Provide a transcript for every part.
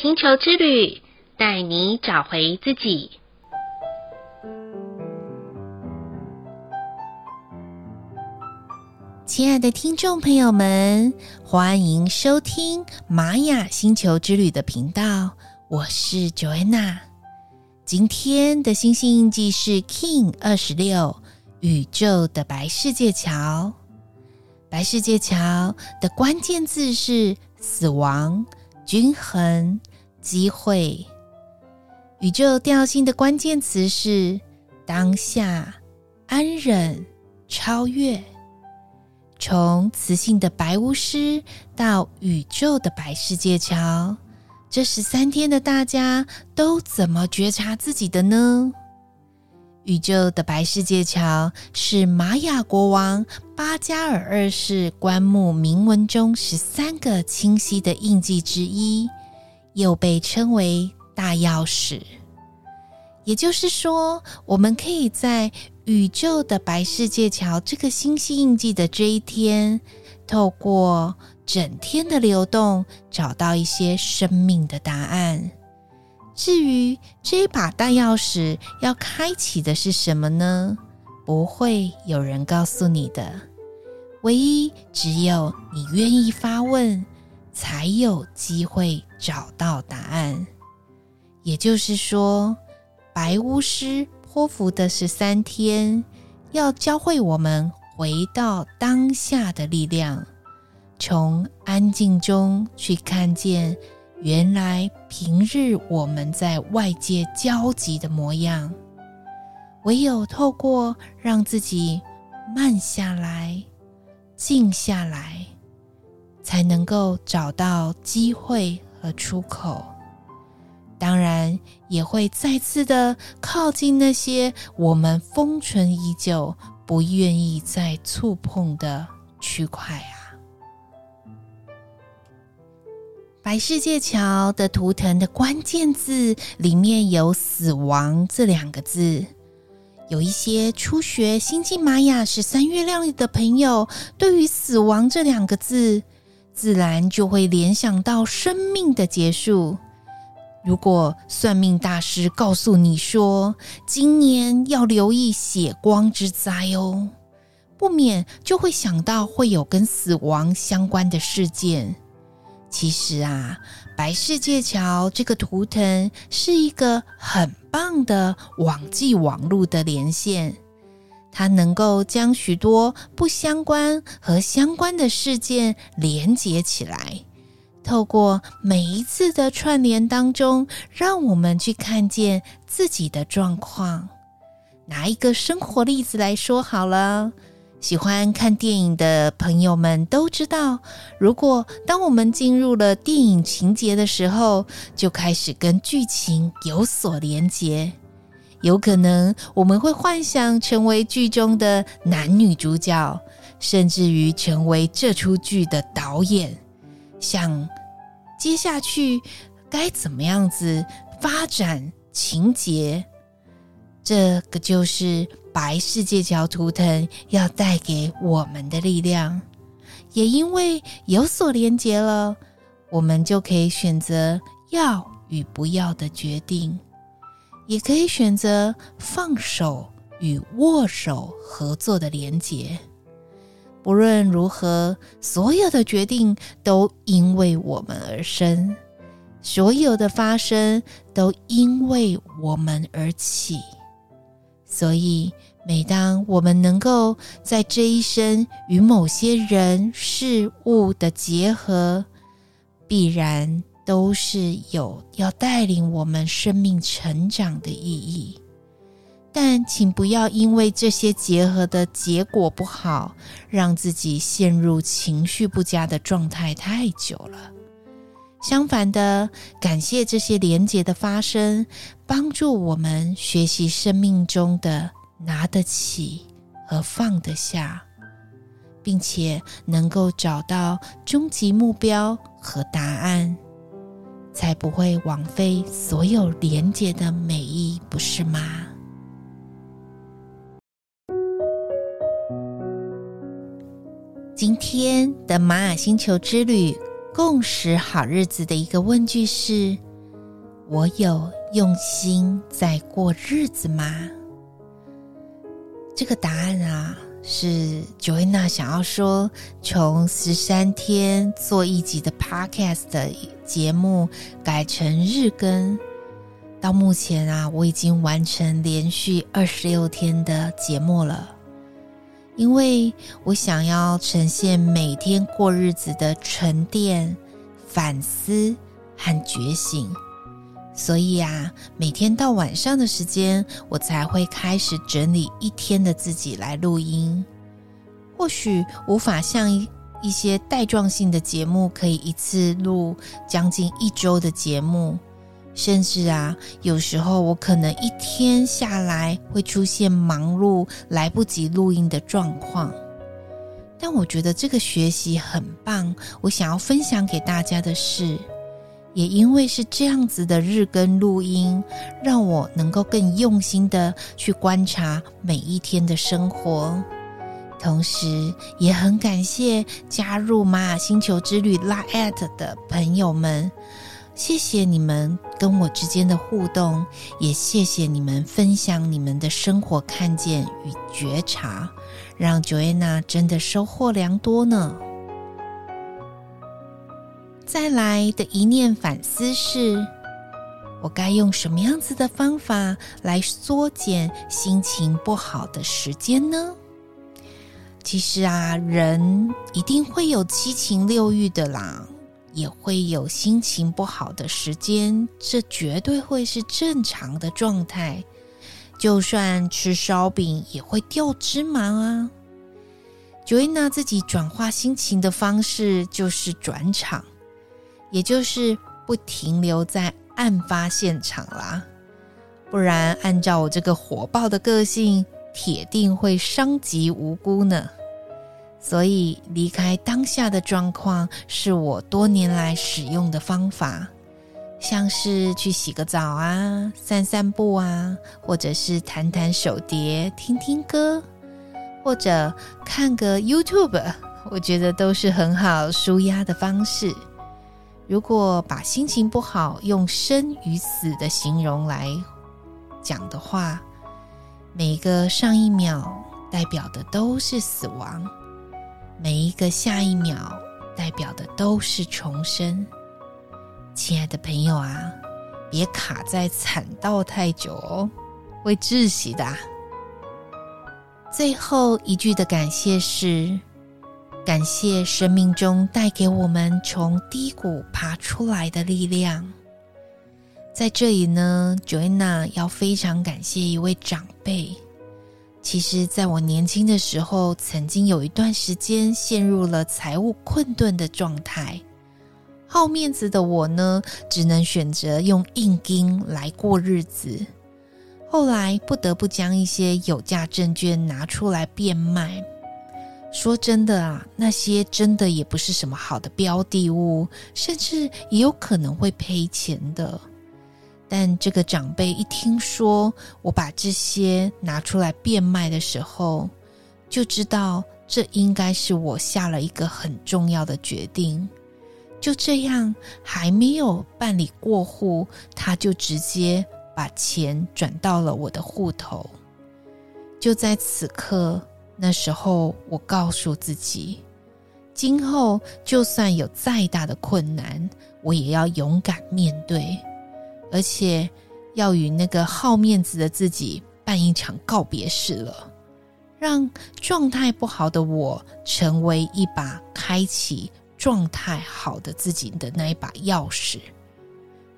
星球之旅，带你找回自己。亲爱的听众朋友们，欢迎收听玛雅星球之旅的频道，我是 Joanna。今天的星星印记是 King 二十六，宇宙的白世界桥。白世界桥的关键字是死亡、均衡、机会。宇宙调性的关键词是当下、安忍、超越。从雌性的白巫师到宇宙的白世界桥，这十三天的大家都怎么觉察自己的呢？宇宙的白世界桥是玛雅国王巴加尔二世棺木铭文中十三个清晰的印记之一，又被称为大钥匙。也就是说，我们可以在宇宙的白世界桥这个星系印记的这一天，透过整天的流动，找到一些生命的答案。至于这把大钥匙要开启的是什么呢？不会有人告诉你的，唯一只有你愿意发问，才有机会找到答案。也就是说，白巫师。托付的十三天，要教会我们回到当下的力量，从安静中去看见原来平日我们在外界焦急的模样。唯有透过让自己慢下来、静下来，才能够找到机会和出口。当然，也会再次的靠近那些我们封存已久、不愿意再触碰的区块啊。白世界桥的图腾的关键字里面有“死亡”这两个字。有一些初学星际玛雅十三月亮的朋友，对于“死亡”这两个字，自然就会联想到生命的结束。如果算命大师告诉你说，今年要留意血光之灾哦，不免就会想到会有跟死亡相关的事件。其实啊，白世界桥这个图腾是一个很棒的网际网路的连线，它能够将许多不相关和相关的事件连接起来。透过每一次的串联当中，让我们去看见自己的状况。拿一个生活例子来说好了，喜欢看电影的朋友们都知道，如果当我们进入了电影情节的时候，就开始跟剧情有所连结，有可能我们会幻想成为剧中的男女主角，甚至于成为这出剧的导演，想。接下去该怎么样子发展情节？这个就是白世界桥图腾要带给我们的力量。也因为有所连接了，我们就可以选择要与不要的决定，也可以选择放手与握手合作的连接。不论如何，所有的决定都因为我们而生，所有的发生都因为我们而起。所以，每当我们能够在这一生与某些人事物的结合，必然都是有要带领我们生命成长的意义。但请不要因为这些结合的结果不好，让自己陷入情绪不佳的状态太久了。相反的，感谢这些连结的发生，帮助我们学习生命中的拿得起和放得下，并且能够找到终极目标和答案，才不会枉费所有连结的美意，不是吗？今天的玛雅星球之旅共识好日子的一个问句是：我有用心在过日子吗？这个答案啊，是 Joanna 想要说，从十三天做一集的 Podcast 的节目改成日更，到目前啊，我已经完成连续二十六天的节目了。因为我想要呈现每天过日子的沉淀、反思和觉醒，所以啊，每天到晚上的时间，我才会开始整理一天的自己来录音。或许无法像一一些带状性的节目，可以一次录将近一周的节目。甚至啊，有时候我可能一天下来会出现忙碌、来不及录音的状况。但我觉得这个学习很棒，我想要分享给大家的是，也因为是这样子的日更录音，让我能够更用心的去观察每一天的生活。同时，也很感谢加入玛雅星球之旅 LINE@ 的朋友们。谢谢你们跟我之间的互动，也谢谢你们分享你们的生活看见与觉察，让 Joanna 真的收获良多呢。再来的一念反思是：我该用什么样子的方法来缩减心情不好的时间呢？其实啊，人一定会有七情六欲的啦。也会有心情不好的时间，这绝对会是正常的状态。就算吃烧饼也会掉芝麻啊。Joanna 自己转化心情的方式就是转场，也就是不停留在案发现场啦。不然，按照我这个火爆的个性，铁定会伤及无辜呢。所以，离开当下的状况是我多年来使用的方法，像是去洗个澡啊、散散步啊，或者是弹弹手碟、听听歌，或者看个 YouTube，我觉得都是很好舒压的方式。如果把心情不好用生与死的形容来讲的话，每个上一秒代表的都是死亡。每一个下一秒代表的都是重生，亲爱的朋友啊，别卡在惨道太久哦，会窒息的。最后一句的感谢是：感谢生命中带给我们从低谷爬出来的力量。在这里呢，Joanna 要非常感谢一位长辈。其实，在我年轻的时候，曾经有一段时间陷入了财务困顿的状态。好面子的我呢，只能选择用硬金来过日子。后来不得不将一些有价证券拿出来变卖。说真的啊，那些真的也不是什么好的标的物，甚至也有可能会赔钱的。但这个长辈一听说我把这些拿出来变卖的时候，就知道这应该是我下了一个很重要的决定。就这样，还没有办理过户，他就直接把钱转到了我的户头。就在此刻，那时候我告诉自己，今后就算有再大的困难，我也要勇敢面对。而且要与那个好面子的自己办一场告别式了，让状态不好的我成为一把开启状态好的自己的那一把钥匙，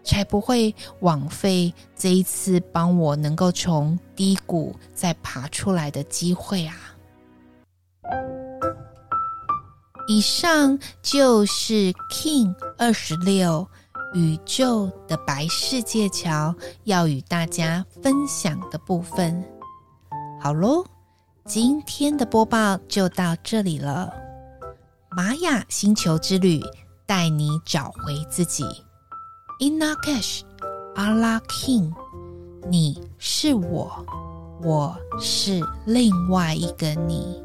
才不会枉费这一次帮我能够从低谷再爬出来的机会啊！以上就是 King 二十六。宇宙的白世界桥要与大家分享的部分，好喽，今天的播报就到这里了。玛雅星球之旅带你找回自己，In Lak'ech Ala K'in，你是我，我是另外一个你。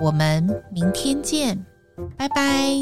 我们明天见，拜拜。